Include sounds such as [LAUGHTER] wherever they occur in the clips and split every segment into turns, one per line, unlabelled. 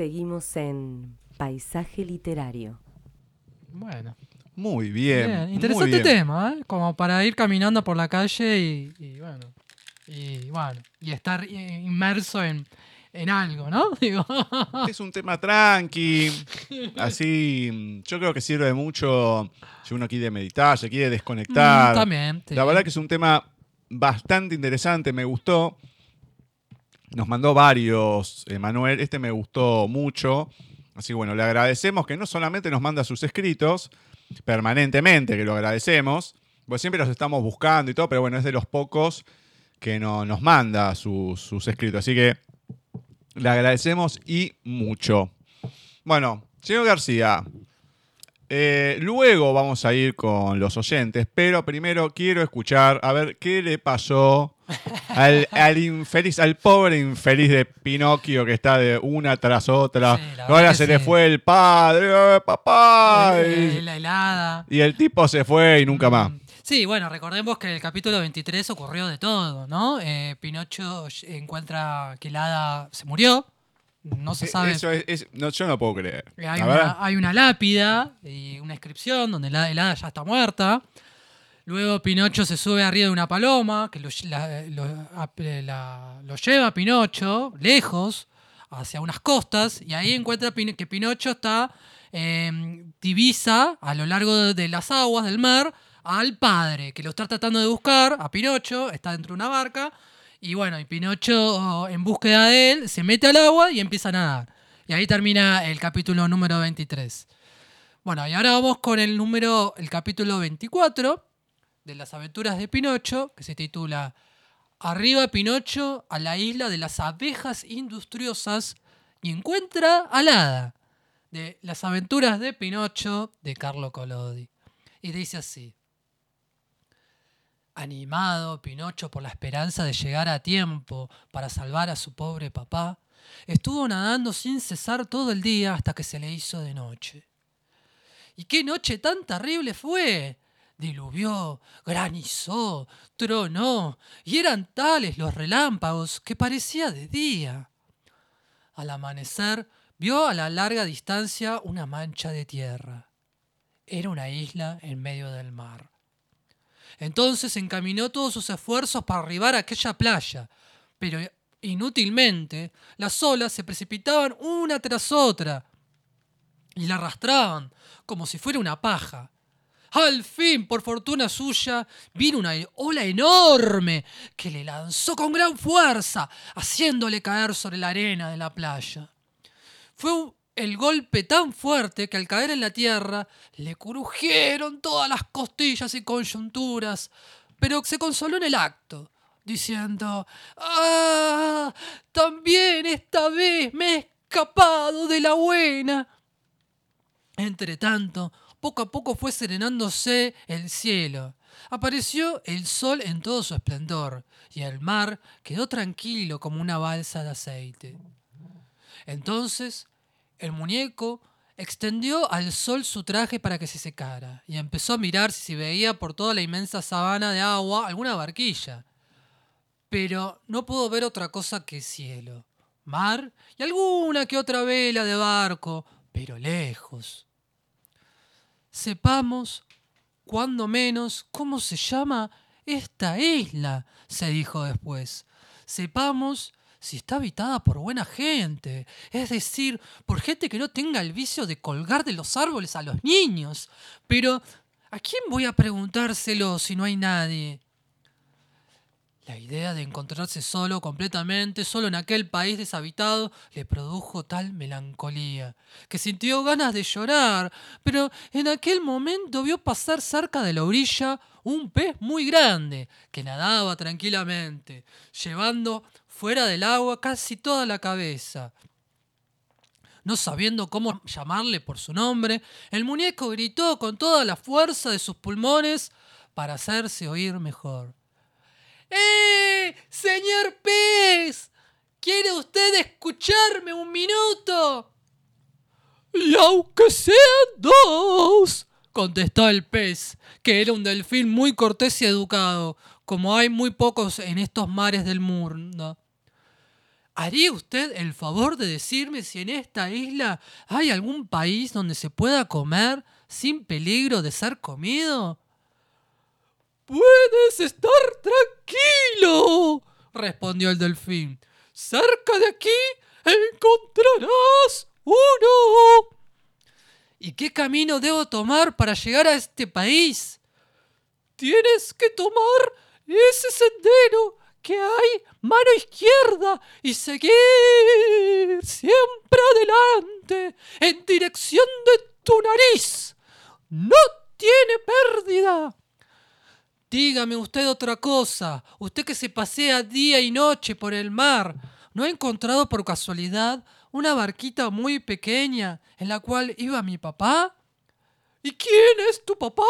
Seguimos en Paisaje Literario.
Bueno.
Muy bien.
Bien,
muy
interesante
bien.
tema, ¿eh? Como para ir caminando por la calle y, y bueno. Y bueno. Y estar inmerso en, en algo, ¿no? [LAUGHS] Digo.
Es un tema tranqui. Así, yo creo que sirve mucho si uno quiere meditar, se quiere desconectar.
Mm, también. sí.
La verdad que es un tema bastante interesante, me gustó. Nos mandó varios, Manuel. Este me gustó mucho. Así que bueno, le agradecemos que no solamente nos manda sus escritos, permanentemente, que lo agradecemos, pues siempre los estamos buscando y todo, pero bueno, es de los pocos que no, nos manda sus, sus escritos. Así que le agradecemos y mucho. Bueno, señor García, eh, luego vamos a ir con los oyentes, pero primero quiero escuchar a ver qué le pasó al, al infeliz, al pobre infeliz de Pinocchio que está de una tras otra.
Sí,
Ahora se le fue el padre, eh, papá. Y-
la helada.
y el tipo se fue y nunca más.
Mm, Sí, bueno, recordemos que en el capítulo 23 ocurrió de todo, ¿no? Eh, Pinocho encuentra que el hada se murió. No se sabe.
Eh, Eso es, es- no, yo no puedo creer.
Eh, Hay una, hay una lápida y una inscripción donde la helada ya está muerta. Luego Pinocho se sube arriba de una paloma que eh, lo lleva a Pinocho lejos hacia unas costas y ahí encuentra que Pinocho está eh, divisa a lo largo de, de las aguas del mar al padre que lo está tratando de buscar a Pinocho está dentro de una barca y bueno y Pinocho en búsqueda de él se mete al agua y empieza a nadar. Y ahí termina el capítulo número 23 bueno y ahora vamos con el número el capítulo 24 de las aventuras de Pinocho, que se titula Arriba Pinocho a la isla de las abejas industriosas y encuentra al hada, de las aventuras de Pinocho de Carlo Collodi. Y dice así. Animado Pinocho por la esperanza de llegar a tiempo para salvar a su pobre papá, estuvo nadando sin cesar todo el día hasta que se le hizo de noche. ¿Y qué noche tan terrible fue? Diluvió, granizó, tronó, y eran tales los relámpagos que parecía de día. Al amanecer vio a la larga distancia una mancha de tierra. Era una isla en medio del mar. Entonces encaminó todos sus esfuerzos para arribar a aquella playa, pero inútilmente las olas se precipitaban una tras otra y la arrastraban como si fuera una paja. Al fin, por fortuna suya, vino una ola enorme que le lanzó con gran fuerza, haciéndole caer sobre la arena de la playa. Fue el golpe tan fuerte que al caer en la tierra le crujieron todas las costillas y coyunturas, pero se consoló en el acto, diciendo, ¡Ah! También esta vez me he escapado de la buena. Entre tanto, poco a poco fue serenándose el cielo. Apareció el sol en todo su esplendor, y el mar quedó tranquilo como una balsa de aceite. Entonces, el muñeco extendió al sol su traje para que se secara, y empezó a mirar si se veía por toda la inmensa sabana de agua alguna barquilla. Pero no pudo ver otra cosa que cielo, mar y alguna que otra vela de barco, pero lejos. Sepamos, cuando menos, cómo se llama esta isla, se dijo después. Sepamos si está habitada por buena gente, es decir, por gente que no tenga el vicio de colgar de los árboles a los niños. Pero, ¿a quién voy a preguntárselo si no hay nadie? La idea de encontrarse solo completamente, solo en aquel país deshabitado, le produjo tal melancolía, que sintió ganas de llorar, pero en aquel momento vio pasar cerca de la orilla un pez muy grande, que nadaba tranquilamente, llevando fuera del agua casi toda la cabeza. No sabiendo cómo llamarle por su nombre, el muñeco gritó con toda la fuerza de sus pulmones para hacerse oír mejor. ¡Eh! ¡Señor pez! ¿Quiere usted escucharme un minuto? Y aunque sean dos, contestó el pez, que era un delfín muy cortés y educado, como hay muy pocos en estos mares del mundo. ¿Haría usted el favor de decirme si en esta isla hay algún país donde se pueda comer sin peligro de ser comido? Puedes estar tranquilo, respondió el delfín. Cerca de aquí encontrarás uno. ¿Y qué camino debo tomar para llegar a este país? Tienes que tomar ese sendero que hay mano izquierda y seguir siempre adelante en dirección de tu nariz. No tiene pérdida. Dígame usted otra cosa, usted que se pasea día y noche por el mar, ¿no ha encontrado por casualidad una barquita muy pequeña en la cual iba mi papá? ¿Y quién es tu papá?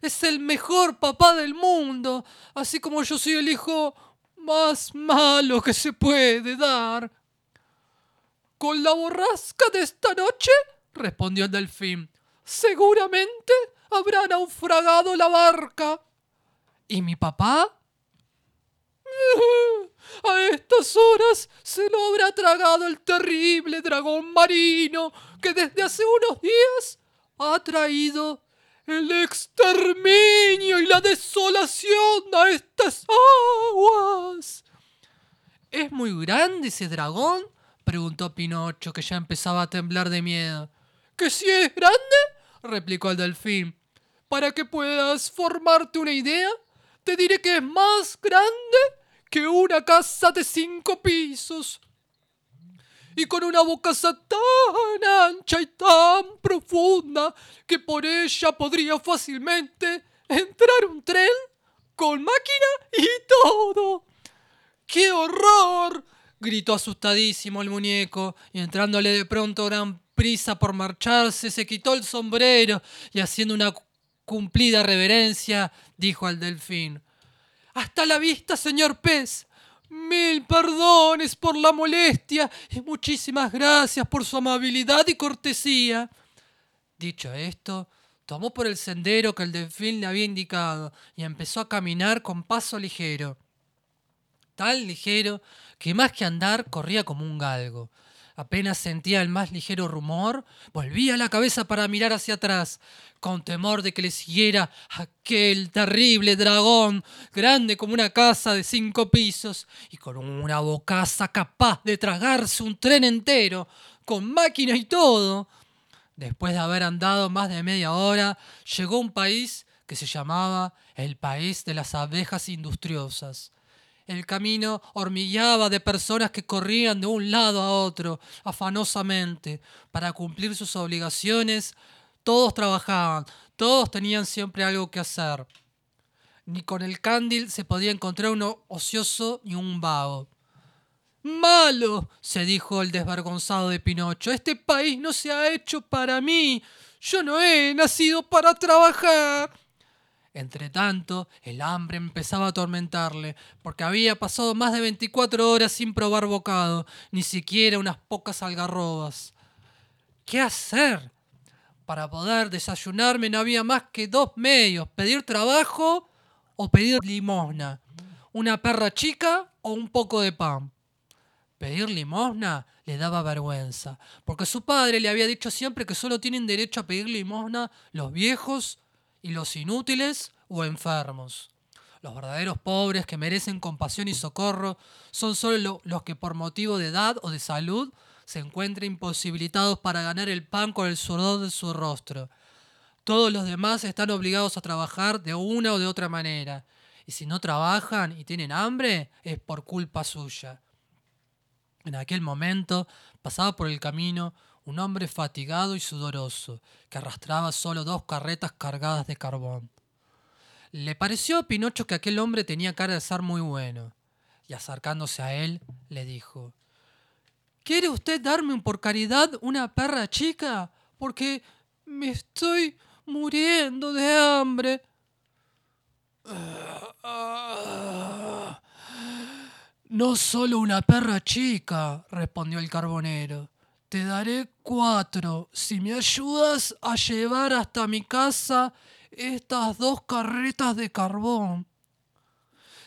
Es el mejor papá del mundo, así como yo soy el hijo más malo que se puede dar. Con la borrasca de esta noche, respondió el delfín, seguramente habrá naufragado la barca. ¿Y mi papá? [LAUGHS] A estas horas se lo habrá tragado el terrible dragón marino que desde hace unos días ha traído el exterminio y la desolación a estas aguas. ¿Es muy grande ese dragón? preguntó Pinocho, que ya empezaba a temblar de miedo. ¿Que si es grande? replicó el delfín. Para que puedas formarte una idea, te diré que es más grande que una casa de cinco pisos. Y con una bocaza tan ancha y tan profunda que por ella podría fácilmente entrar un tren con máquina y todo. ¡Qué horror! gritó asustadísimo el muñeco, y entrándole de pronto gran prisa por marcharse, se quitó el sombrero y haciendo una cumplida reverencia, dijo al delfín. Hasta la vista, señor pez. Mil perdones por la molestia y muchísimas gracias por su amabilidad y cortesía. Dicho esto, tomó por el sendero que el delfín le había indicado y empezó a caminar con paso ligero. Tan ligero que más que andar corría como un galgo. Apenas sentía el más ligero rumor, volvía la cabeza para mirar hacia atrás, con temor de que le siguiera aquel terrible dragón, grande como una casa de cinco pisos y con una bocaza capaz de tragarse un tren entero, con máquina y todo. Después de haber andado más de media hora, llegó a un país que se llamaba el país de las abejas industriosas. El camino hormigueaba de personas que corrían de un lado a otro, afanosamente, para cumplir sus obligaciones. Todos trabajaban, todos tenían siempre algo que hacer. Ni con el cándil se podía encontrar uno ocioso ni un vago. Malo, se dijo el desvergonzado de Pinocho, este país no se ha hecho para mí. Yo no he nacido para trabajar. Entretanto, el hambre empezaba a atormentarle, porque había pasado más de 24 horas sin probar bocado, ni siquiera unas pocas algarrobas. ¿Qué hacer? Para poder desayunarme no había más que dos medios, pedir trabajo o pedir limosna, una perra chica o un poco de pan. Pedir limosna le daba vergüenza, porque su padre le había dicho siempre que solo tienen derecho a pedir limosna los viejos y los inútiles o enfermos. Los verdaderos pobres que merecen compasión y socorro son solo los que por motivo de edad o de salud se encuentran imposibilitados para ganar el pan con el sudor de su rostro. Todos los demás están obligados a trabajar de una o de otra manera, y si no trabajan y tienen hambre es por culpa suya. En aquel momento pasaba por el camino un hombre fatigado y sudoroso, que arrastraba solo dos carretas cargadas de carbón. Le pareció a Pinocho que aquel hombre tenía cara de ser muy bueno, y acercándose a él, le dijo ¿Quiere usted darme por caridad una perra chica? Porque me estoy muriendo de hambre. No solo una perra chica, respondió el carbonero. Te daré cuatro si me ayudas a llevar hasta mi casa estas dos carretas de carbón.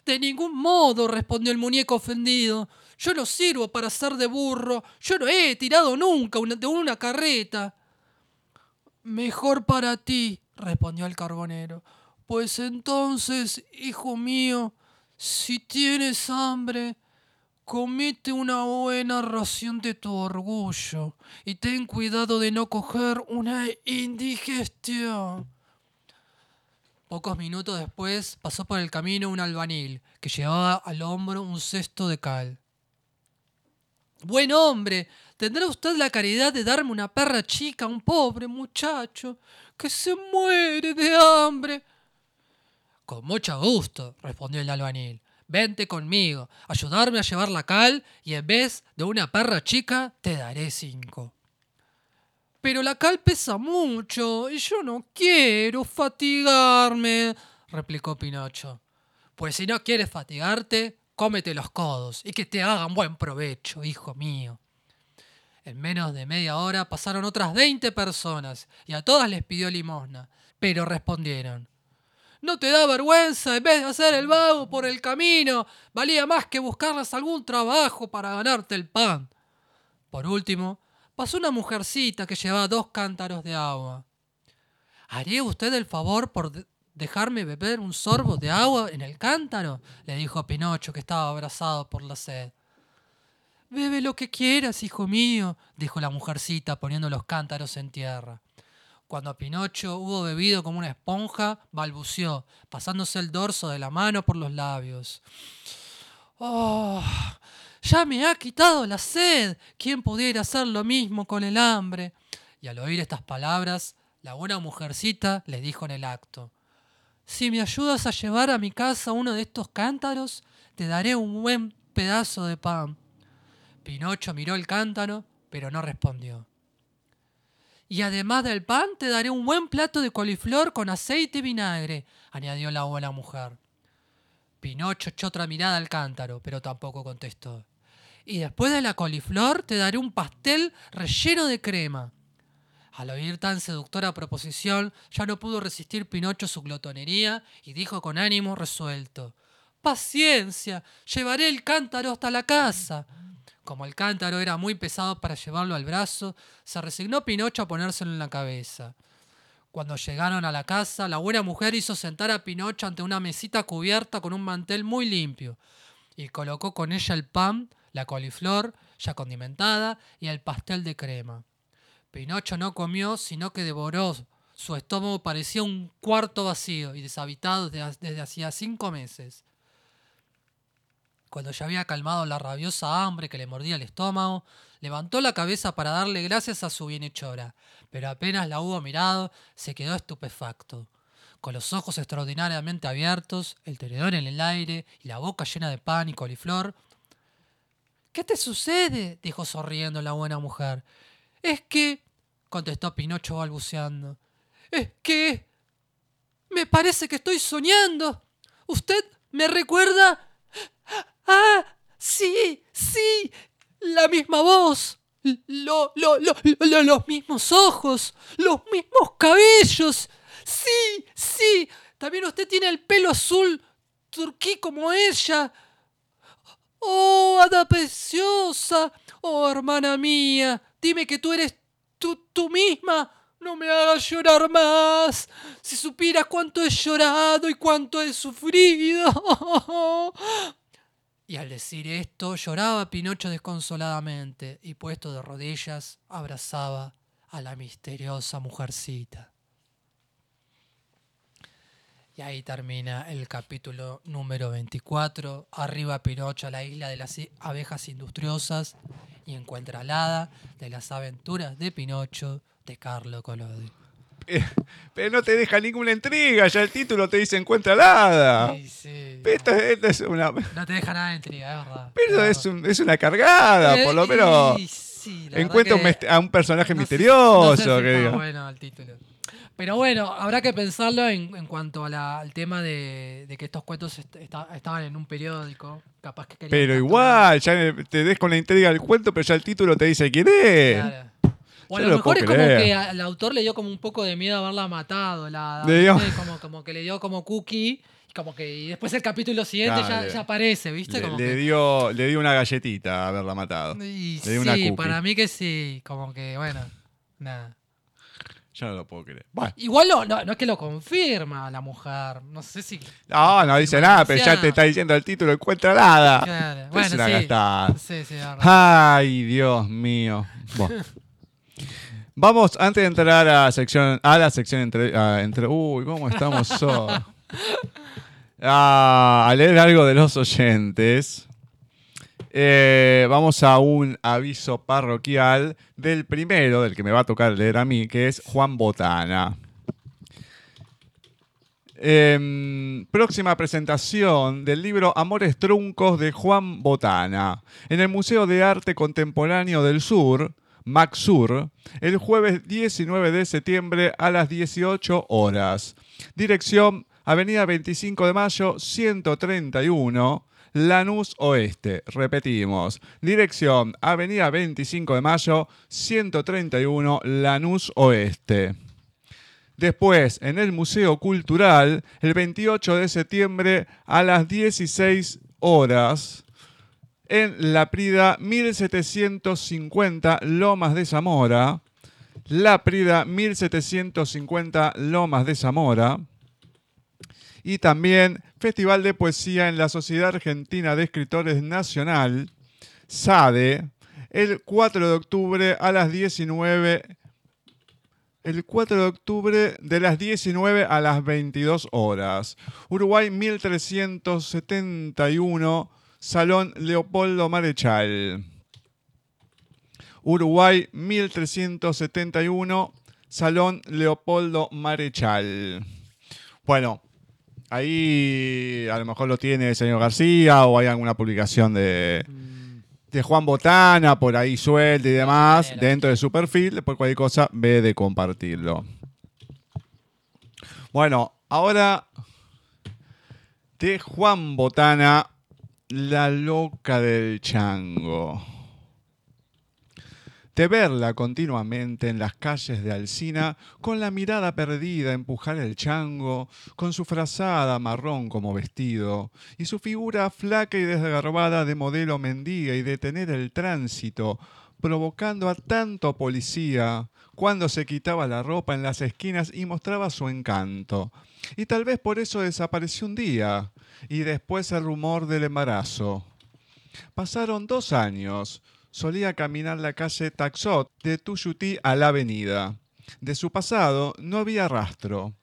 De ningún modo, respondió el muñeco ofendido. Yo no sirvo para ser de burro. Yo no he tirado nunca de una carreta. Mejor para ti, respondió el carbonero. Pues entonces, hijo mío, si tienes hambre, comete una buena ración de tu orgullo y ten cuidado de no coger una indigestión. Pocos minutos después pasó por el camino un albanil que llevaba al hombro un cesto de cal. Buen hombre, ¿tendrá usted la caridad de darme una perra chica a un pobre muchacho que se muere de hambre? Con mucho gusto, respondió el albanil. Vente conmigo, ayudarme a llevar la cal y en vez de una perra chica te daré cinco. Pero la cal pesa mucho y yo no quiero fatigarme, replicó Pinocho. Pues si no quieres fatigarte, cómete los codos y que te hagan buen provecho, hijo mío. En menos de media hora pasaron otras veinte personas y a todas les pidió limosna, pero respondieron. ¿No te da vergüenza en vez de hacer el vago por el camino? Valía más que buscarles algún trabajo para ganarte el pan. Por último, pasó una mujercita que llevaba dos cántaros de agua. ¿Haría usted el favor por de- dejarme beber un sorbo de agua en el cántaro? le dijo Pinocho, que estaba abrazado por la sed. Bebe lo que quieras, hijo mío, dijo la mujercita poniendo los cántaros en tierra. Cuando Pinocho hubo bebido como una esponja, balbuceó, pasándose el dorso de la mano por los labios. ¡Oh! Ya me ha quitado la sed. ¿Quién pudiera hacer lo mismo con el hambre? Y al oír estas palabras, la buena mujercita le dijo en el acto: Si me ayudas a llevar a mi casa uno de estos cántaros, te daré un buen pedazo de pan. Pinocho miró el cántaro, pero no respondió. Y además del pan, te daré un buen plato de coliflor con aceite y vinagre, añadió la buena mujer. Pinocho echó otra mirada al cántaro, pero tampoco contestó. Y después de la coliflor, te daré un pastel relleno de crema. Al oír tan seductora proposición, ya no pudo resistir Pinocho su glotonería y dijo con ánimo resuelto: Paciencia, llevaré el cántaro hasta la casa. Como el cántaro era muy pesado para llevarlo al brazo, se resignó Pinocho a ponérselo en la cabeza. Cuando llegaron a la casa, la buena mujer hizo sentar a Pinocho ante una mesita cubierta con un mantel muy limpio y colocó con ella el pan, la coliflor, ya condimentada, y el pastel de crema. Pinocho no comió, sino que devoró. Su estómago parecía un cuarto vacío y deshabitado desde, hacía cinco meses. Cuando ya había calmado la rabiosa hambre que le mordía el estómago, levantó la cabeza para darle gracias a su bienhechora, pero apenas la hubo mirado, se quedó estupefacto. Con los ojos extraordinariamente abiertos, el tenedor en el aire y la boca llena de pan y coliflor. ¿Qué te sucede? dijo sonriendo la buena mujer. Es que, contestó Pinocho balbuceando, es que me parece que estoy soñando. ¿Usted me recuerda? Ah, sí, sí, la misma voz, lo, lo, lo, lo- los mismos ojos, los mismos cabellos. Sí, sí, también usted tiene el pelo azul turquí como ella. Oh, hada preciosa, oh hermana mía, dime que tú eres tú, tú misma. No me hagas llorar más. Si supieras cuánto he llorado y cuánto he sufrido. [LAUGHS] Y al decir esto, lloraba Pinocho desconsoladamente y puesto de rodillas, abrazaba a la misteriosa mujercita. Y ahí termina el capítulo número 24. Arriba Pinocho a la isla de las abejas industriosas y encuentra al hada de las aventuras de Pinocho de Carlo Collodi.
Pero no te deja ninguna intriga, ya el título te dice encuentra la hada.
Sí, sí.
Esto, esto es una,
No te deja nada de intriga, es verdad.
pero
es
es, un- es una cargada, por lo
Eh,
menos
sí,
encuentra un a un personaje
no sé-
misterioso.
no sé si
que
está
diga.
bueno el título. Pero bueno, habrá que pensarlo en, en cuanto a la- al tema de, de que estos cuentos est- esta- estaban en un periódico. Capaz que
Pero
capturar-
igual, ya te des con la intriga del cuento, pero ya el título te dice quién es.
Claro. O a lo mejor es como que al autor le dio como un poco de miedo haberla matado. La,
Le dio-
como, como que le dio como cookie. como que y después el capítulo siguiente ya, ya aparece, ¿viste?
Le,
como
le
que-
dio, le dio una galletita a haberla matado.
Y
le dio una
sí,
cookie.
para mí que sí, como que, bueno, nada.
Yo no lo puedo creer. Bueno.
Igual no, no, no es que lo confirma la mujer, no sé si...
No, no dice nada, pero ya te está diciendo el título, encuentra nada.
Claro, Bueno, sí. Sí, sí.
Ay, Dios mío. Bueno. [LAUGHS] Vamos, antes de entrar a, sección, a la sección entre, a- entre... Uy, ¿cómo estamos hoy? [LAUGHS] A leer algo de los oyentes. Eh, vamos a un aviso parroquial del primero, del que me va a tocar leer a mí, que es Juan Botana. Em, próxima presentación del libro Amores Truncos de Juan Botana en el Museo de Arte Contemporáneo del Sur, MACSUR, el jueves 19 de septiembre a las 18 horas. Dirección Avenida 25 de Mayo 131, Lanús Oeste. Repetimos, dirección Avenida 25 de Mayo 131, Lanús Oeste. Después, en el Museo Cultural, el 28 de septiembre a las 16 horas, en La Prida 1750 Lomas de Zamora. La Prida 1750 Lomas de Zamora. Y también Festival de Poesía en la Sociedad Argentina de Escritores Nacional, SADE, el 4 de octubre a las 19 el 4 de octubre de las 19 a las 22 horas. Uruguay 1371, Salón Leopoldo Marechal. Uruguay 1371, Salón Leopoldo Marechal. Bueno, ahí a lo mejor lo tiene el señor García o hay alguna publicación de, de Juan Botana por ahí suelta y demás dentro de su perfil. Por cualquier cosa, ve de compartirlo. Bueno, ahora de Juan Botana, la loca del chango. De verla continuamente en las calles de Alsina, con la mirada perdida, empujar el chango, con su frazada marrón como vestido, y su figura flaca y desgarbada de modelo mendiga y detener el tránsito, provocando a tanto policía cuando se quitaba la ropa en las esquinas y mostraba su encanto. Y tal vez por eso desapareció un día, y después el rumor del embarazo. Pasaron dos años. Solía caminar la calle Taxot de Tuyutí a la avenida. De su pasado no había rastro.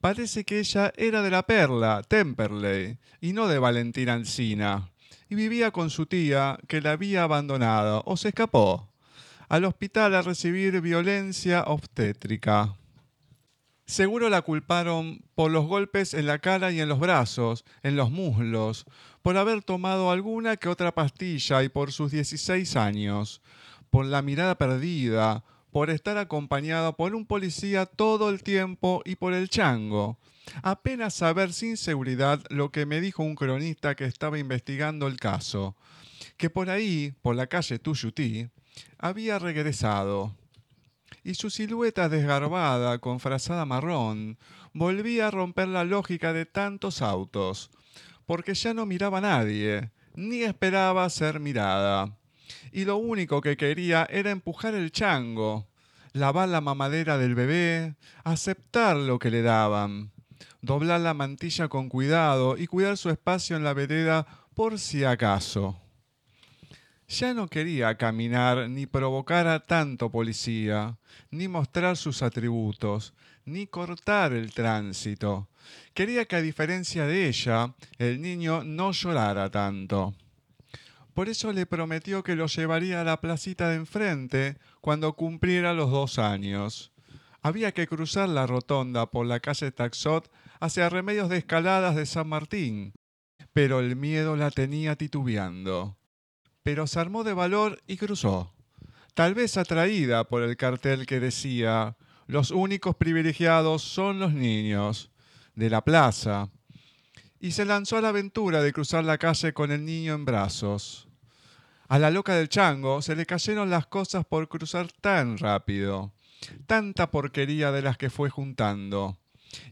Parece que ella era de la Perla, Temperley, y no de Valentina Alsina. Y vivía con su tía, que la había abandonado o se escapó. Al hospital a recibir violencia obstétrica. Seguro la culparon por los golpes en la cara y en los brazos, en los muslos, por haber tomado alguna que otra pastilla y por sus 16 años, por la mirada perdida, por estar acompañada por un policía todo el tiempo y por el chango. Apenas saber sin seguridad lo que me dijo un cronista que estaba investigando el caso, que por ahí, por la calle Tuyutí, había regresado y su silueta desgarbada con frazada marrón volvía a romper la lógica de tantos autos, porque ya no miraba a nadie, ni esperaba ser mirada. Y lo único que quería era empujar el chango, lavar la mamadera del bebé, aceptar lo que le daban, doblar la mantilla con cuidado y cuidar su espacio en la vereda por si acaso. Ya no quería caminar ni provocar a tanto policía, ni mostrar sus atributos, ni cortar el tránsito. Quería que a diferencia de ella, el niño no llorara tanto. Por eso le prometió que lo llevaría a la placita de enfrente cuando cumpliera los dos años. Había que cruzar la rotonda por la calle Taxot hacia Remedios de Escaladas de San Martín, pero el miedo la tenía titubeando pero se armó de valor y cruzó, tal vez atraída por el cartel que decía, los únicos privilegiados son los niños, de la plaza, y se lanzó a la aventura de cruzar la calle con el niño en brazos. A la loca del chango se le cayeron las cosas por cruzar tan rápido, tanta porquería de las que fue juntando.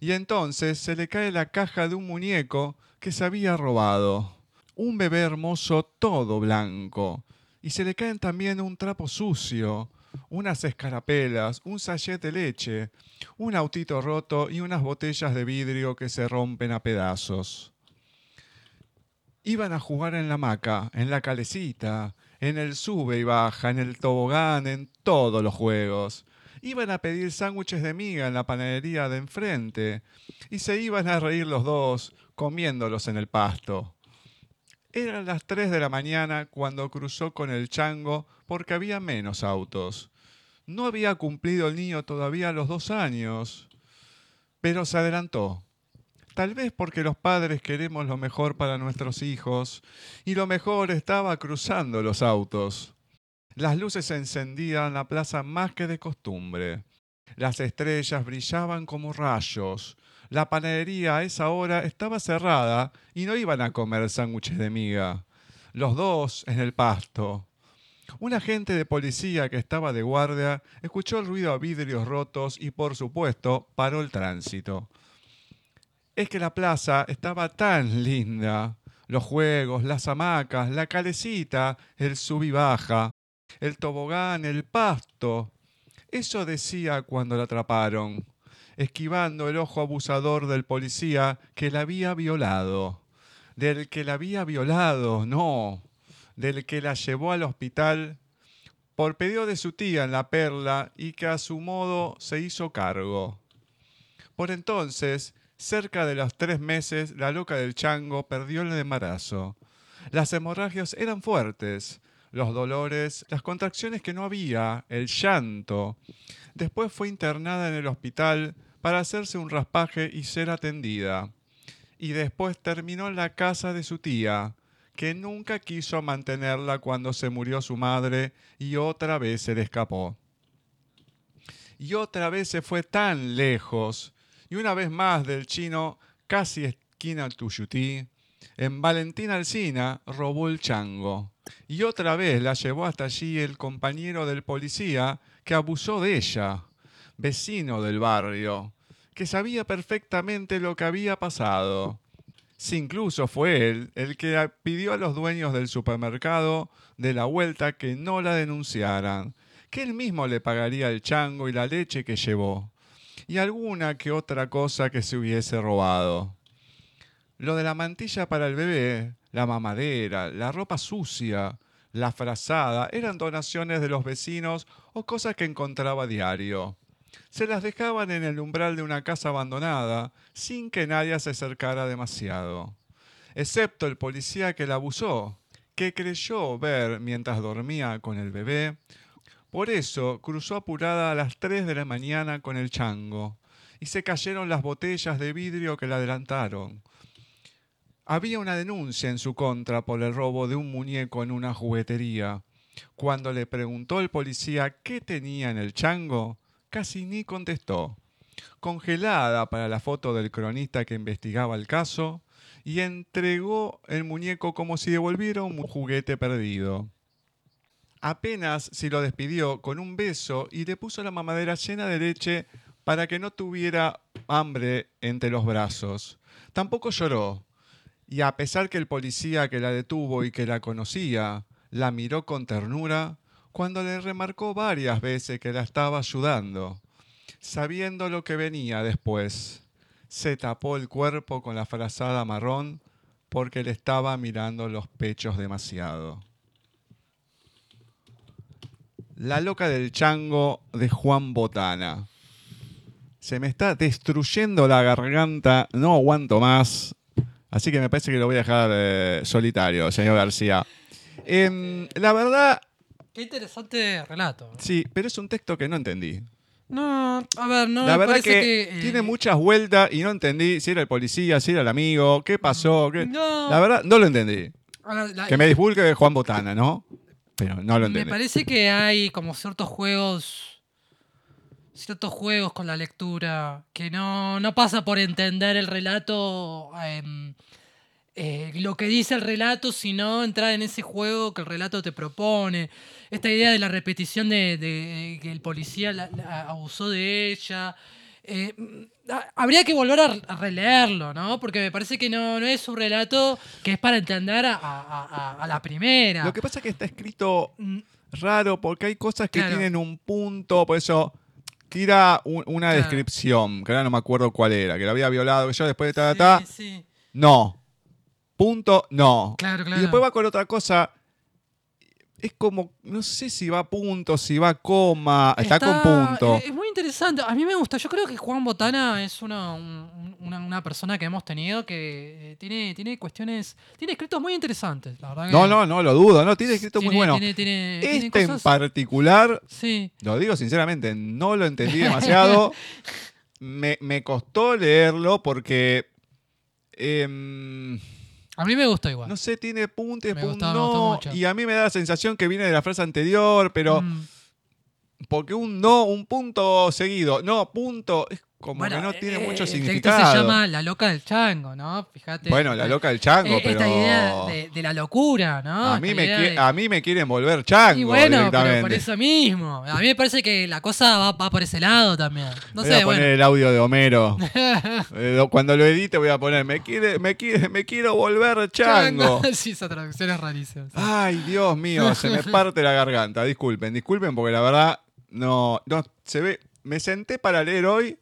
Y entonces se le cae la caja de un muñeco que se había robado. Un bebé hermoso todo blanco. Y se le caen también un trapo sucio, unas escarapelas, un sachet de leche, un autito roto y unas botellas de vidrio que se rompen a pedazos. Iban a jugar en la hamaca, en la calecita, en el sube y baja, en el tobogán, en todos los juegos. Iban a pedir sándwiches de miga en la panadería de enfrente y se iban a reír los dos comiéndolos en el pasto. Eran las tres de la mañana cuando cruzó con el chango porque había menos autos. No había cumplido el niño todavía los dos años, pero se adelantó. Tal vez porque los padres queremos lo mejor para nuestros hijos y lo mejor estaba cruzando los autos. Las luces se encendían en la plaza más que de costumbre. Las estrellas brillaban como rayos. La panadería a esa hora estaba cerrada y no iban a comer sándwiches de miga. Los dos en el pasto. Un agente de policía que estaba de guardia escuchó el ruido a vidrios rotos y por supuesto paró el tránsito. Es que la plaza estaba tan linda. Los juegos, las hamacas, la calecita, el sub y baja, el tobogán, el pasto. Eso decía cuando la atraparon esquivando el ojo abusador del policía que la había violado. Del que la había violado, no, del que la llevó al hospital por pedido de su tía en la perla y que a su modo se hizo cargo. Por entonces, cerca de los tres meses, la loca del chango perdió el embarazo. Las hemorragias eran fuertes, los dolores, las contracciones que no había, el llanto. Después fue internada en el hospital para hacerse un raspaje y ser atendida. Y después terminó en la casa de su tía, que nunca quiso mantenerla cuando se murió su madre y otra vez se le escapó. Y otra vez se fue tan lejos, y una vez más del chino casi esquina Tuyutí, en Valentín Alsina robó el chango. Y otra vez la llevó hasta allí el compañero del policía que abusó de ella vecino del barrio, que sabía perfectamente lo que había pasado. Si incluso fue él el que pidió a los dueños del supermercado de la vuelta que no la denunciaran, que él mismo le pagaría el chango y la leche que llevó, y alguna que otra cosa que se hubiese robado. Lo de la mantilla para el bebé, la mamadera, la ropa sucia, la frazada, eran donaciones de los vecinos o cosas que encontraba diario se las dejaban en el umbral de una casa abandonada sin que nadie se acercara demasiado, excepto el policía que la abusó, que creyó ver mientras dormía con el bebé. Por eso cruzó apurada a las 3 de la mañana con el chango y se cayeron las botellas de vidrio que la adelantaron. Había una denuncia en su contra por el robo de un muñeco en una juguetería. Cuando le preguntó el policía qué tenía en el chango, casi ni contestó. Congelada para la foto del cronista que investigaba el caso, y entregó el muñeco como si devolviera un juguete perdido. Apenas si lo despidió con un beso y le puso la mamadera llena de leche para que no tuviera hambre entre los brazos. Tampoco lloró, y a pesar que el policía que la detuvo y que la conocía la miró con ternura, cuando le remarcó varias veces que la estaba ayudando. Sabiendo lo que venía después, se tapó el cuerpo con la frazada marrón porque le estaba mirando los pechos demasiado. La loca del chango de Juan Botana. Se me está destruyendo la garganta, no aguanto más. Así que me parece que lo voy a dejar eh, solitario, señor García. Em, la verdad,
Qué interesante relato.
Sí, pero es un texto que no entendí.
No, a ver, no
La
me
verdad
parece
que,
que, eh,
tiene muchas vueltas y no entendí si era el policía, si era el amigo, qué pasó. qué-
No.
La verdad, no lo entendí.
a ver, la-
Que me divulgue Juan Botana, ¿no? Pero no lo
me
entendí.
parece que hay como ciertos juegos ciertos juegos con la lectura que no, no pasa por entender el relato em, eh, lo que dice el relato sino entrar en ese juego que el relato te propone esta idea de la repetición de, de que el policía la- la abusó de ella eh, mm, ha- habría que volver a, releerlo, ¿no? Porque me parece que no, no es un relato que es para entender a, a- a- a la primera.
Lo que pasa es que está escrito
Mm,
raro porque hay cosas que
Claro.
tienen un punto, por eso tira un- una
Claro.
descripción, que ahora no me acuerdo cuál era, que lo había violado, que yo después de ta, ta, ta,
sí, sí.
no. Punto, no.
Claro, claro.
Y después va con otra cosa. Es como, no sé si va a punto, si va a coma, está, con punto.
eh, Es, muy interesante. A mí me gusta. Yo creo que Juan Botana es una, un- una, una persona que hemos tenido que eh, tiene, tiene cuestiones. Tiene escritos muy interesantes, la verdad. que
no, no, no lo dudo, no, tiene escrito
tiene,
muy bueno.
Tiene, tiene- tiene
este en particular,
Sí.
lo digo sinceramente, no lo entendí demasiado. [LAUGHS] me, me costó leerlo porque, em,
A mí me gustó igual.
no sé, tiene punto y
Me me gustó
no.
mucho.
Y a mí me da la sensación que viene de la frase anterior, pero
Mm.
porque un no, un punto seguido, no, punto, es como
Bueno,
que no tiene
eh,
mucho
el texto
significado.
se llama La loca del chango, ¿no? Fíjate.
Bueno, la loca del chango,
eh,
pero
Esta idea de, de la locura, ¿no?
a, mí me
de-
a mí me quieren volver chango
Y bueno, pero por eso mismo. A mí me parece que la cosa va, va por ese lado también. No
voy
sé,
a poner
bueno.
el audio de Homero. [LAUGHS] Eh, Cuando lo edite voy a poner, me, quiere, me, quiere, me quiero volver chango. [LAUGHS]
sí, esa traducción es rarísima.
Ay, Dios mío, se me [LAUGHS] parte la garganta. Disculpen, disculpen porque la verdad no, no se ve. Me senté para leer hoy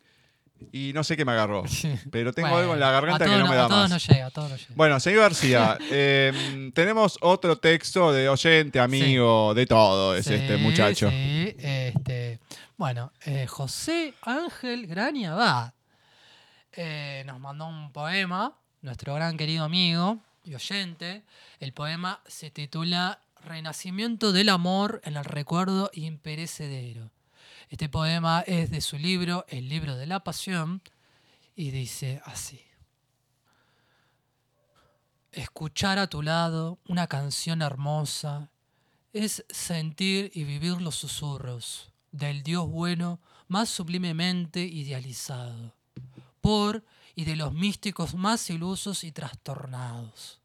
y no sé qué me agarró. [LAUGHS] Pero tengo
Bueno,
algo en la garganta
a
que no me
a
da
todos
más.
nos llega, a todos nos llega.
Bueno, señor García, [LAUGHS] eh, tenemos otro texto de oyente, amigo, de todo, es
Sí,
este muchacho.
sí, este, bueno, eh, José Ángel Graniabad eh, nos mandó un poema, nuestro gran querido amigo y oyente. El poema se titula Renacimiento del amor en el recuerdo imperecedero. Este poema es de su libro El libro de la pasión y dice así. Escuchar a tu lado una canción hermosa es sentir y vivir los susurros del Dios bueno más sublimemente idealizado, por y de los místicos más ilusos y trastornados.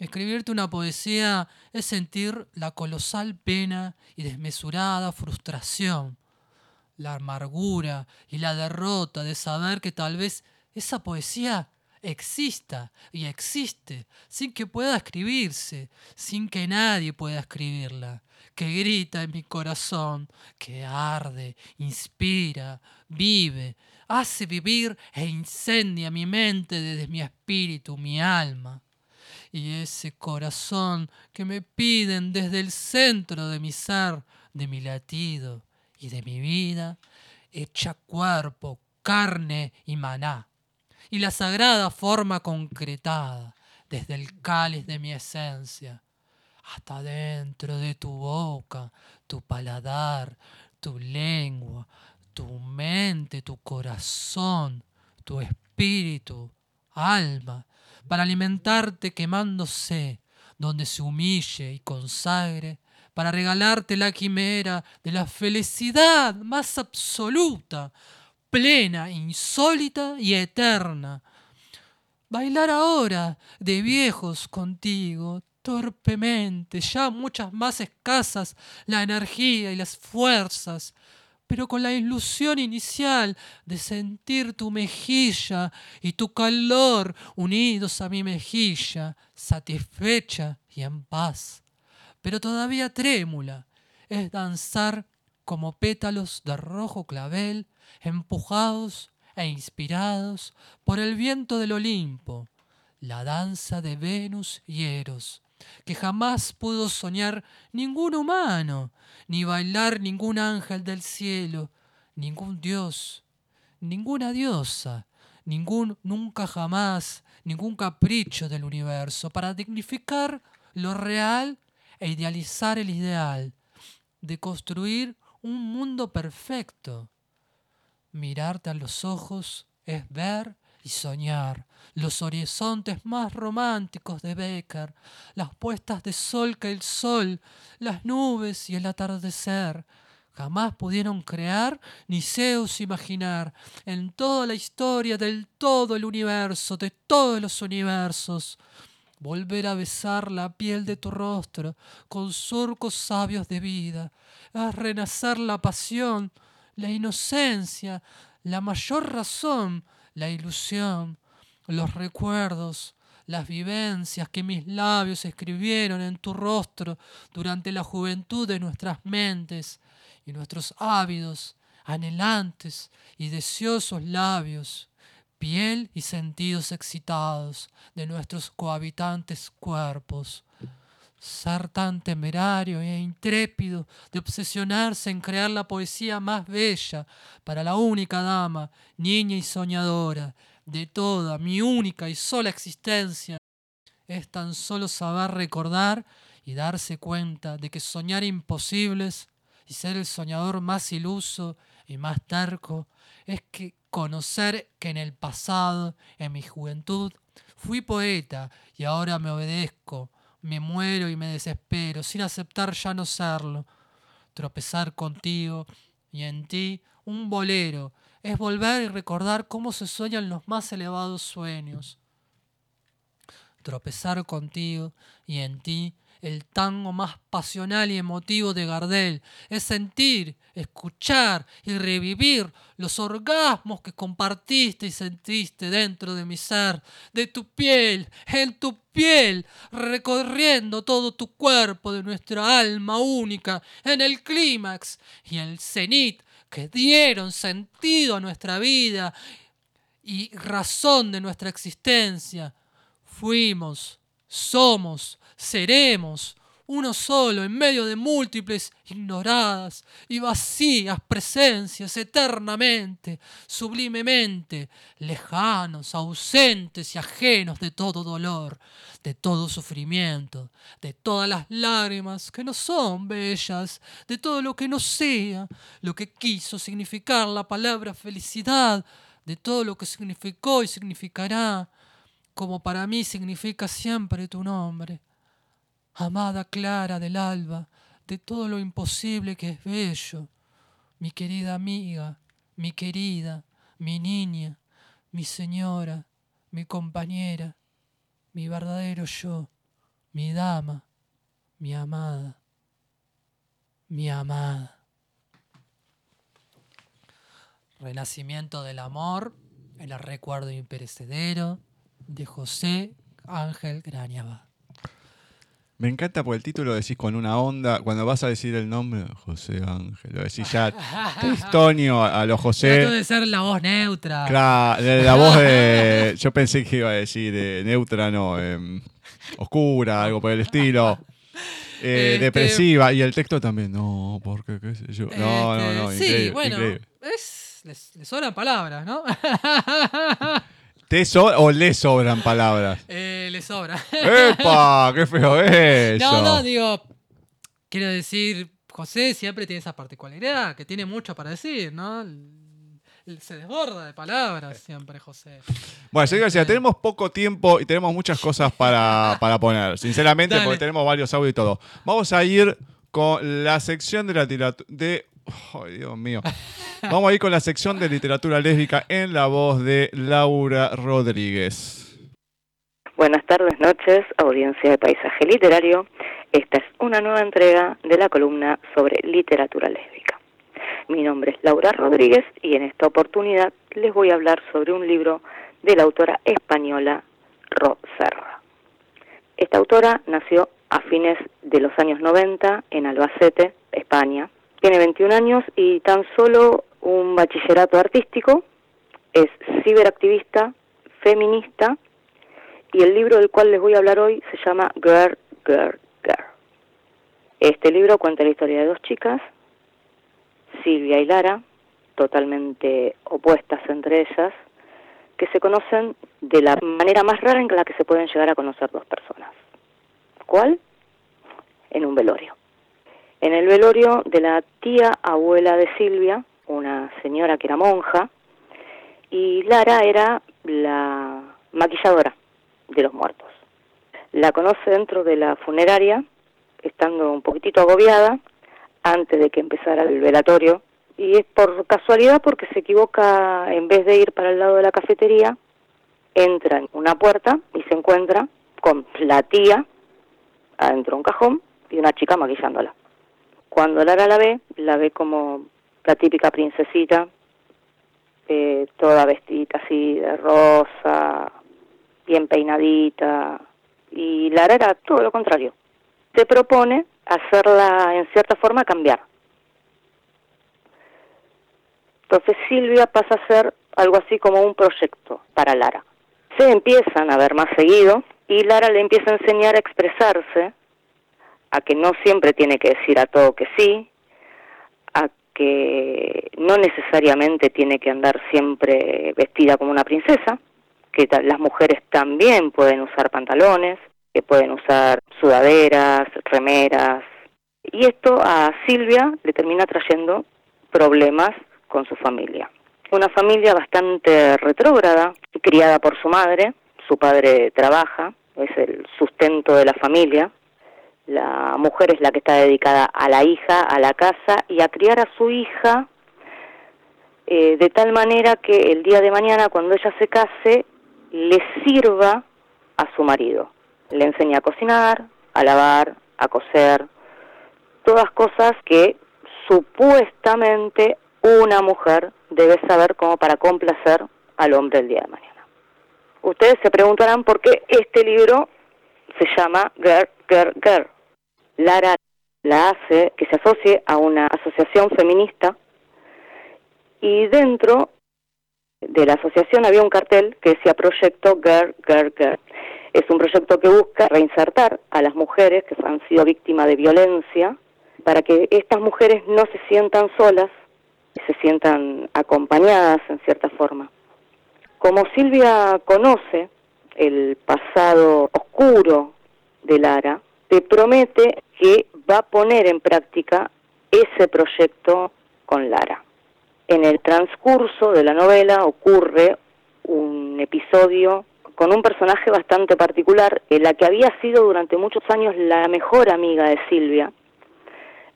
Escribirte una poesía es sentir la colosal pena y desmesurada frustración, la amargura y la derrota de saber que tal vez esa poesía exista y existe sin que pueda escribirse, sin que nadie pueda escribirla, que grita en mi corazón, que arde, inspira, vive, hace vivir e incendia mi mente desde mi espíritu, mi alma. Y ese corazón que me piden desde el centro de mi ser, de mi latido y de mi vida, hecha cuerpo, carne y maná. Y la sagrada forma concretada desde el cáliz de mi esencia hasta dentro de tu boca, tu paladar, tu lengua, tu mente, tu corazón, tu espíritu, alma, para alimentarte quemándose, donde se humille y consagre, para regalarte la quimera de la felicidad más absoluta, plena, insólita y eterna. Bailar ahora de viejos contigo, torpemente, ya muchas más escasas la energía y las fuerzas, pero con la ilusión inicial de sentir tu mejilla y tu calor unidos a mi mejilla, satisfecha y en paz, pero todavía trémula, es danzar como pétalos de rojo clavel, empujados e inspirados por el viento del Olimpo, la danza de Venus y Eros, que jamás pudo soñar ningún humano, ni bailar ningún ángel del cielo, ningún dios, ninguna diosa, ningún nunca jamás, ningún capricho del universo, para dignificar lo real e idealizar el ideal, de construir un mundo perfecto. Mirarte a los ojos es ver y soñar los horizontes más románticos de Becker, las puestas de sol que el sol, las nubes y el atardecer jamás pudieron crear ni Zeus imaginar en toda la historia del todo el universo, de todos los universos. Volver a besar la piel de tu rostro con surcos sabios de vida, es renacer la pasión, la inocencia, la mayor razón, la ilusión, los recuerdos, las vivencias que mis labios escribieron en tu rostro durante la juventud de nuestras mentes y nuestros ávidos, anhelantes y deseosos labios, piel y sentidos excitados de nuestros cohabitantes cuerpos. Ser tan temerario e intrépido de obsesionarse en crear la poesía más bella para la única dama, niña y soñadora, de toda mi única y sola existencia es tan solo saber recordar y darse cuenta de que soñar imposibles y ser el soñador más iluso y más terco es que conocer que en el pasado, en mi juventud, fui poeta y ahora me obedezco, me muero y me desespero, sin aceptar ya no serlo. Tropezar contigo y en ti un bolero es volver y recordar cómo se sueñan los más elevados sueños. Tropezar contigo y en ti el tango más pasional y emotivo de Gardel es sentir, escuchar y revivir los orgasmos que compartiste y sentiste dentro de mi ser, de tu piel, en tu piel, recorriendo todo tu cuerpo de nuestra alma única en el clímax y el cenit que dieron sentido a nuestra vida y razón de nuestra existencia. Fuimos, somos, seremos uno solo en medio de múltiples, ignoradas y vacías presencias eternamente, sublimemente, lejanos, ausentes y ajenos de todo dolor, de todo sufrimiento, de todas las lágrimas que no son bellas, de todo lo que no sea, lo que quiso significar la palabra felicidad, de todo lo que significó y significará, como para mí significa siempre tu nombre amada clara del alba, de todo lo imposible que es bello, mi querida amiga, mi querida, mi niña, mi señora, mi compañera, mi verdadero yo, mi dama, mi amada, mi amada. Renacimiento del amor, el recuerdo imperecedero de José Ángel Grañaba.
Me encanta por el título decís con una onda. Cuando vas a decir el nombre, José Ángel, lo decís ya [LAUGHS] tristonio a, los José.
Trato de ser la voz neutra.
Claro, la voz de. Yo pensé que iba a decir de neutra, no, em, oscura, algo por el estilo. [LAUGHS] Eh,
Este-
Depresiva. Y el texto también. No, porque qué sé yo. No, no, no.
Este,
increíble,
sí, bueno,
increíble.
es, les, les sobran palabras, ¿no? [LAUGHS]
¿Te so- o le sobran palabras?
Eh, les sobra.
¡Epa! ¡Qué feo [LAUGHS] es eso!
No, no, digo, quiero decir, José siempre tiene esa particularidad, que tiene mucho para decir, ¿no? Se desborda de palabras siempre, José.
Bueno, señor García,
Este-
tenemos poco tiempo y tenemos muchas cosas para, [LAUGHS] para poner, sinceramente,
Dale.
porque tenemos varios audios y todo. Vamos a ir con la sección de la. De, ¡Ay, Dios mío! Vamos a ir con la sección de literatura lésbica en la voz de Laura Rodríguez.
Buenas tardes, noches, audiencia de Paisaje Literario. Esta es una nueva entrega de la columna sobre literatura lésbica. Mi nombre es Laura Rodríguez y en esta oportunidad les voy a hablar sobre un libro de la autora española Ro Serra. Esta autora nació a fines de los años 90 en Albacete, España. Tiene 21 años y tan solo un bachillerato artístico. Es ciberactivista, feminista y el libro del cual les voy a hablar hoy se llama Girl, Girl, Girl. Este libro cuenta la historia de dos chicas, Silvia y Lara, totalmente opuestas entre ellas, que se conocen de la manera más rara en la que se pueden llegar a conocer dos personas. ¿Cuál? En un velorio. En el velorio de la tía abuela de Silvia, una señora que era monja, y Lara era la maquilladora de los muertos. La conoce dentro de la funeraria, estando un poquitito agobiada, antes de que empezara el velatorio, y es por casualidad porque se equivoca, en vez de ir para el lado de la cafetería, entra en una puerta y se encuentra con la tía adentro de un cajón y una chica maquillándola. Cuando Lara la ve, la ve como la típica princesita, eh, toda vestida así de rosa, bien peinadita, y Lara era todo lo contrario. Se propone hacerla en cierta forma cambiar. Entonces Silvia pasa a ser algo así como un proyecto para Lara. Se empiezan a ver más seguido y Lara le empieza a enseñar a expresarse, a que no siempre tiene que decir a todo que sí, a que no necesariamente tiene que andar siempre vestida como una princesa, que las mujeres también pueden usar pantalones, que pueden usar sudaderas, remeras. Y esto a Silvia le termina trayendo problemas con su familia. Una familia bastante retrógrada, criada por su madre, su padre trabaja, es el sustento de la familia, la mujer es la que está dedicada a la hija, a la casa y a criar a su hija eh, de tal manera que el día de mañana cuando ella se case le sirva a su marido. Le enseña a cocinar, a lavar, a coser, todas cosas que supuestamente una mujer debe saber como para complacer al hombre el día de mañana. Ustedes se preguntarán por qué este libro se llama Girl, Girl, Girl. Lara la hace que se asocie a una asociación feminista y dentro de la asociación había un cartel que decía Proyecto Girl, Girl, Girl. Es un proyecto que busca reinsertar a las mujeres que han sido víctimas de violencia para que estas mujeres no se sientan solas se sientan acompañadas en cierta forma. Como Silvia conoce el pasado oscuro de Lara, te promete que va a poner en práctica ese proyecto con Lara. En el transcurso de la novela ocurre un episodio con un personaje bastante particular, la que había sido durante muchos años la mejor amiga de Silvia,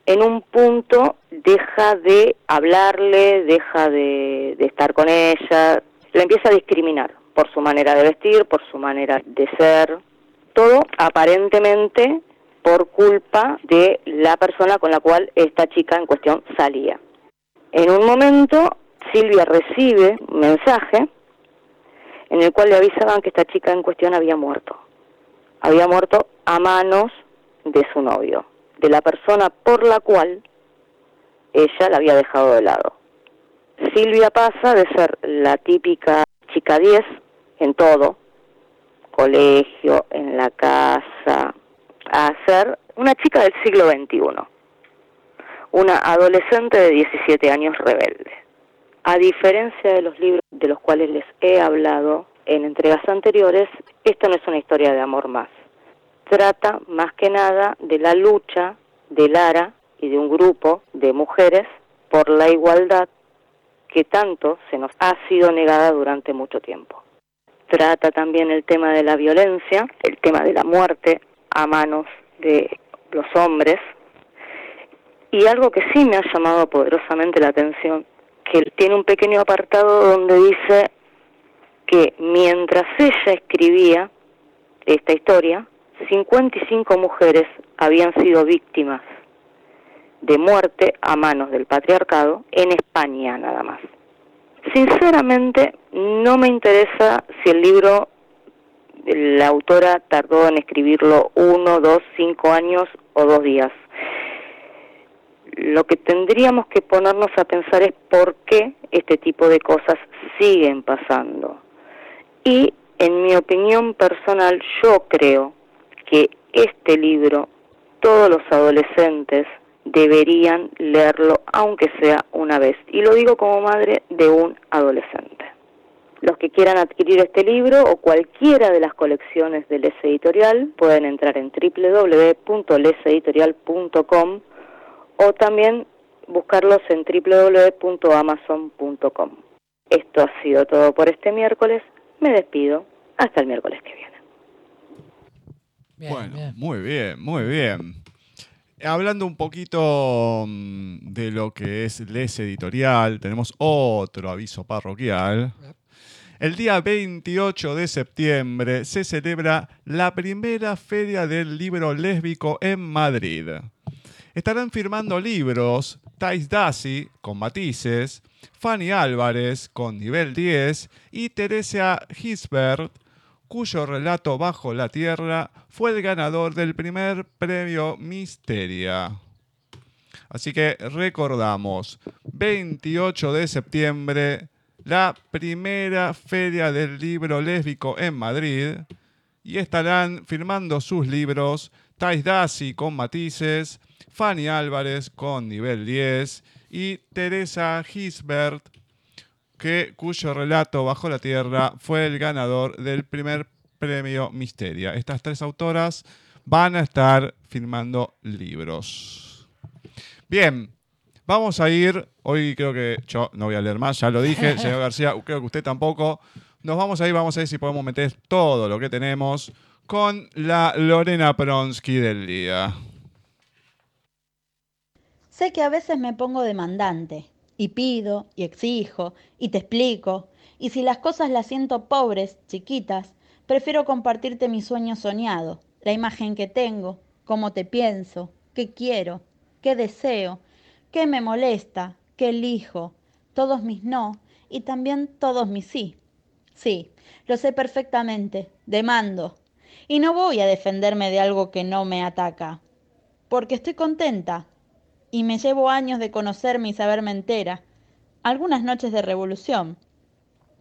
en un punto deja de hablarle, deja de, estar con ella, la empieza a discriminar por su manera de vestir, por su manera de ser, todo aparentemente por culpa de la persona con la cual esta chica en cuestión salía. En un momento, Silvia recibe un mensaje en el cual le avisaban que esta chica en cuestión había muerto. Había muerto a manos de su novio de la persona por la cual ella la había dejado de lado. Silvia pasa de ser la típica chica 10 en todo, colegio, en la casa, una chica del siglo XXI, una adolescente de 17 años rebelde. A diferencia de los libros de los cuales les he hablado en entregas anteriores, esta no es una historia de amor más trata más que nada de la lucha de Lara y de un grupo de mujeres por la igualdad que tanto se nos ha sido negada durante mucho tiempo. Trata también el tema de la violencia, el tema de la muerte a manos de los hombres y algo que sí me ha llamado poderosamente la atención, que tiene un pequeño apartado donde dice que mientras ella escribía esta historia, 55 mujeres habían sido víctimas de muerte a manos del patriarcado en España nada más. Sinceramente, no me interesa si el libro la autora tardó en escribirlo uno, dos, cinco años o dos días. Lo que tendríamos que ponernos a pensar es por qué este tipo de cosas siguen pasando. Y en mi opinión personal, yo creo que este libro todos los adolescentes deberían leerlo aunque sea una vez. Y lo digo como madre de un adolescente. Los que quieran adquirir este libro o cualquiera de las colecciones de Les Editorial pueden entrar en www.leseditorial.com o también buscarlos en www.amazon.com. Esto ha sido todo por este miércoles. Me despido. Hasta el miércoles que viene
bueno, muy bien, muy bien. Hablando un poquito mm, de lo que es Les Editorial, tenemos otro aviso parroquial. El día 28 de septiembre se celebra la primera feria del libro lésbico en Madrid. Estarán firmando libros Thais Dassi con matices, Fanny Álvarez con nivel 10 y Teresa Gisbert, cuyo relato Bajo la Tierra fue el ganador del primer premio Misteria. Así que recordamos, 28 de septiembre, la primera feria del libro lésbico en Madrid y estarán firmando sus libros Thais Dassi con matices, Fanny Álvarez con nivel 10 y Teresa Gisbert, que, cuyo relato Bajo la Tierra fue el ganador del primer premio Misteria. Estas tres autoras van a estar firmando libros. Bien, vamos a ir, hoy creo que yo no voy a leer más, ya lo dije, [LAUGHS] señor García, creo que usted tampoco. Nos vamos a ir, vamos a ver si podemos meter todo lo que tenemos con la Lorena Pronsky del día.
Sé que a veces me pongo demandante, y pido, y exijo, y te explico, y si las cosas las siento pobres, chiquitas, prefiero compartirte mi sueño soñado, la imagen que tengo, cómo te pienso, qué quiero, qué deseo, qué me molesta, qué elijo, todos mis no y también todos mis sí. Sí, lo sé perfectamente, demando. Y no voy a defenderme de algo que no me ataca, porque estoy contenta, y me llevo años de conocerme y saberme entera, algunas noches de revolución,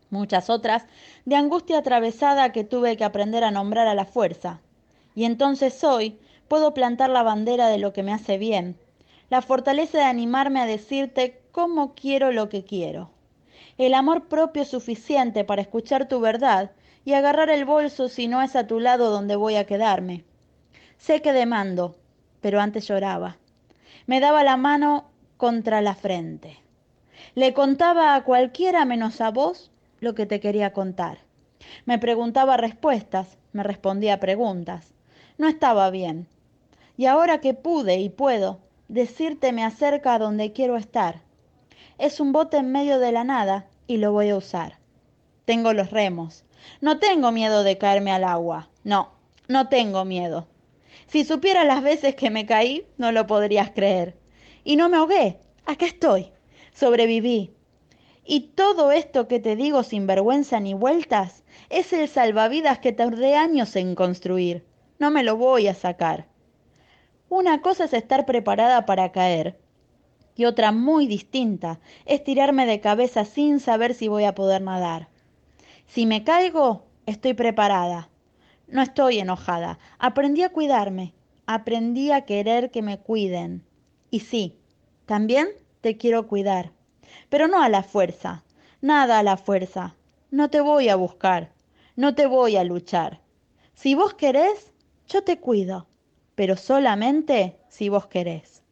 muchas otras de angustia atravesada que tuve que aprender a nombrar a la fuerza. Y entonces hoy puedo plantar la bandera de lo que me hace bien, la fortaleza de animarme a decirte cómo quiero lo que quiero, el amor propio suficiente para escuchar tu verdad y agarrar el bolso si no es a tu lado donde voy a quedarme. Sé que demando, pero antes lloraba me daba la mano contra la frente. Le contaba a cualquiera menos a vos lo que te quería contar. Me preguntaba respuestas, me respondía preguntas. No estaba bien. Y ahora que pude y puedo, decirte me acerca a donde quiero estar. Es un bote en medio de la nada y lo voy a usar. Tengo los remos. No tengo miedo de caerme al agua. No, no tengo miedo. Si supieras las veces que me caí, no lo podrías creer. Y no me ahogué. Acá estoy. Sobreviví. Y todo esto que te digo sin vergüenza ni vueltas es el salvavidas que tardé años en construir. No me lo voy a sacar. Una cosa es estar preparada para caer y otra muy distinta es tirarme de cabeza sin saber si voy a poder nadar. Si me caigo, estoy preparada. No estoy enojada. Aprendí a cuidarme. Aprendí a querer que me cuiden. Y sí, también te quiero cuidar. Pero no a la fuerza. Nada a la fuerza. No te voy a buscar. No te voy a luchar. Si vos querés, yo te cuido. Pero solamente si vos querés.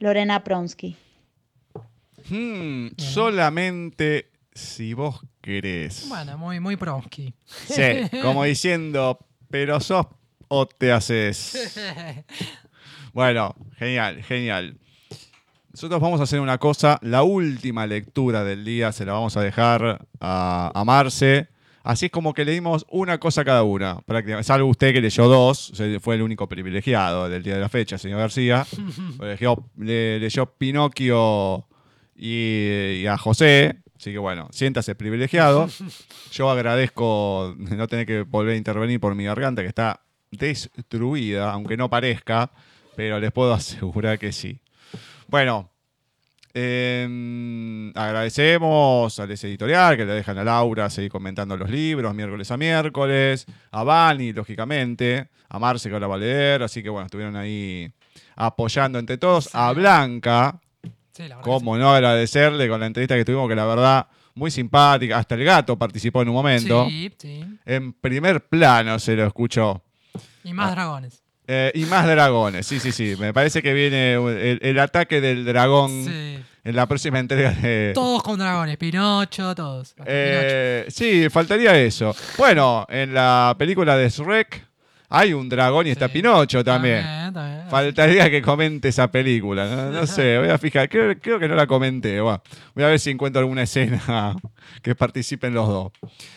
Lorena Pronsky.
Hmm, solamente si vos querés.
Bueno, muy, muy Pronsky.
Sí, como [LAUGHS] diciendo, pero sos o te haces. [LAUGHS] Bueno, genial, genial. Nosotros vamos a hacer una cosa, la última lectura del día se la vamos a dejar a, a Marce. Así es como que leímos una cosa cada una, prácticamente. Salvo usted que leyó dos, fue el único privilegiado del día de la fecha, señor García. [LAUGHS] leyó, le- leyó Pinocchio y, y a José. Así que bueno, siéntase privilegiado. [LAUGHS] Yo agradezco no tener que volver a intervenir por mi garganta, que está destruida, aunque no parezca, pero les puedo [LAUGHS] asegurar que sí. Bueno, eh, agradecemos al ese editorial que le dejan a Laura seguir comentando los libros miércoles a miércoles, a Vani, lógicamente, a Marce que ahora va a leer, así que bueno, estuvieron ahí apoyando entre todos, a Blanca,
Sí,
cómo no agradecerle con la entrevista que tuvimos, que la verdad, muy simpática, hasta el gato participó en un momento,
Sí,
en primer plano se lo escuchó.
Y más dragones.
Eh, y más dragones, sí, sí, sí. Me parece que viene el, el ataque del dragón
Sí.
en la próxima entrega de.
Todos con dragones. Pinocho, todos.
Eh, sí, faltaría eso. Bueno, en la película de Shrek Hay un dragón y está
Sí.
Pinocho también.
También, también.
Faltaría que comente esa película. No, No sé, voy a fijar. Creo, creo que no la comenté. Buah. Voy a ver si encuentro alguna escena [LAUGHS] que participen los dos.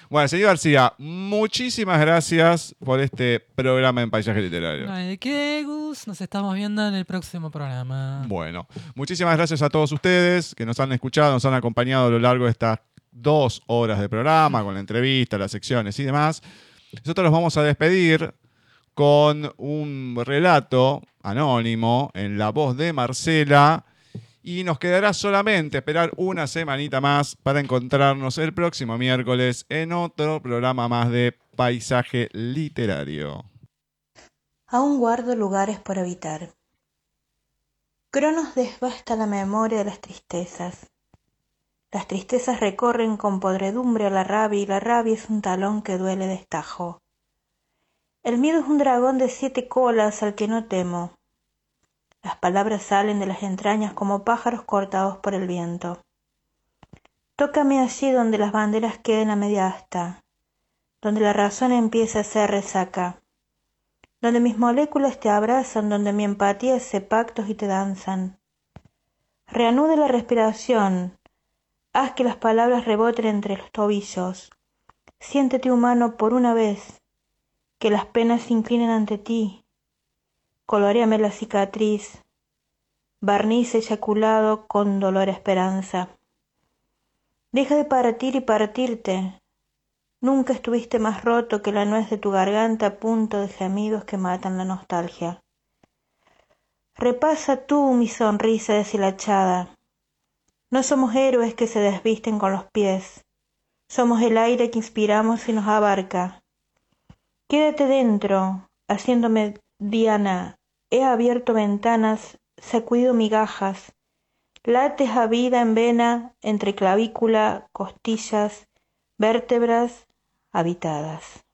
Bueno, señor García, muchísimas gracias por este programa en Paisaje Literario.
Ay, ¿De qué, Gus? Nos estamos viendo en el próximo programa.
Bueno, muchísimas gracias a todos ustedes que nos han escuchado, nos han acompañado a lo largo de estas dos horas de programa, con la entrevista, las secciones y demás. Nosotros los vamos a despedir con un relato anónimo en la voz de Marcela. Y nos quedará solamente esperar una semanita más para encontrarnos el próximo miércoles en otro programa más de Paisaje Literario.
Aún guardo lugares por habitar. Cronos desbasta la memoria de las tristezas. Las tristezas recorren con podredumbre a la rabia y la rabia es un talón que duele de. El miedo es un dragón de siete colas al que no temo. Las palabras salen de las entrañas como pájaros cortados por el viento. Tócame allí donde las banderas queden a media asta, donde la razón empieza a ser resaca donde mis moléculas te abrazan, donde mi empatía hace pactos y te danzan. Reanude la respiración, haz que las palabras reboten entre los tobillos. Siéntete humano por una vez, que las penas se inclinen ante ti. Coloreame la cicatriz, barniz eyaculado con dolor esperanza. Deja de partir y partirte, Nunca estuviste más roto que la nuez de tu garganta a punto de gemidos que matan la nostalgia. Repasa tú mi sonrisa deshilachada. No somos héroes que se desvisten con los pies. Somos el aire que inspiramos y nos abarca. Quédate dentro, haciéndome diana. He abierto ventanas, sacudido migajas. Lates a vida en vena entre clavícula, costillas, vértebras habitadas.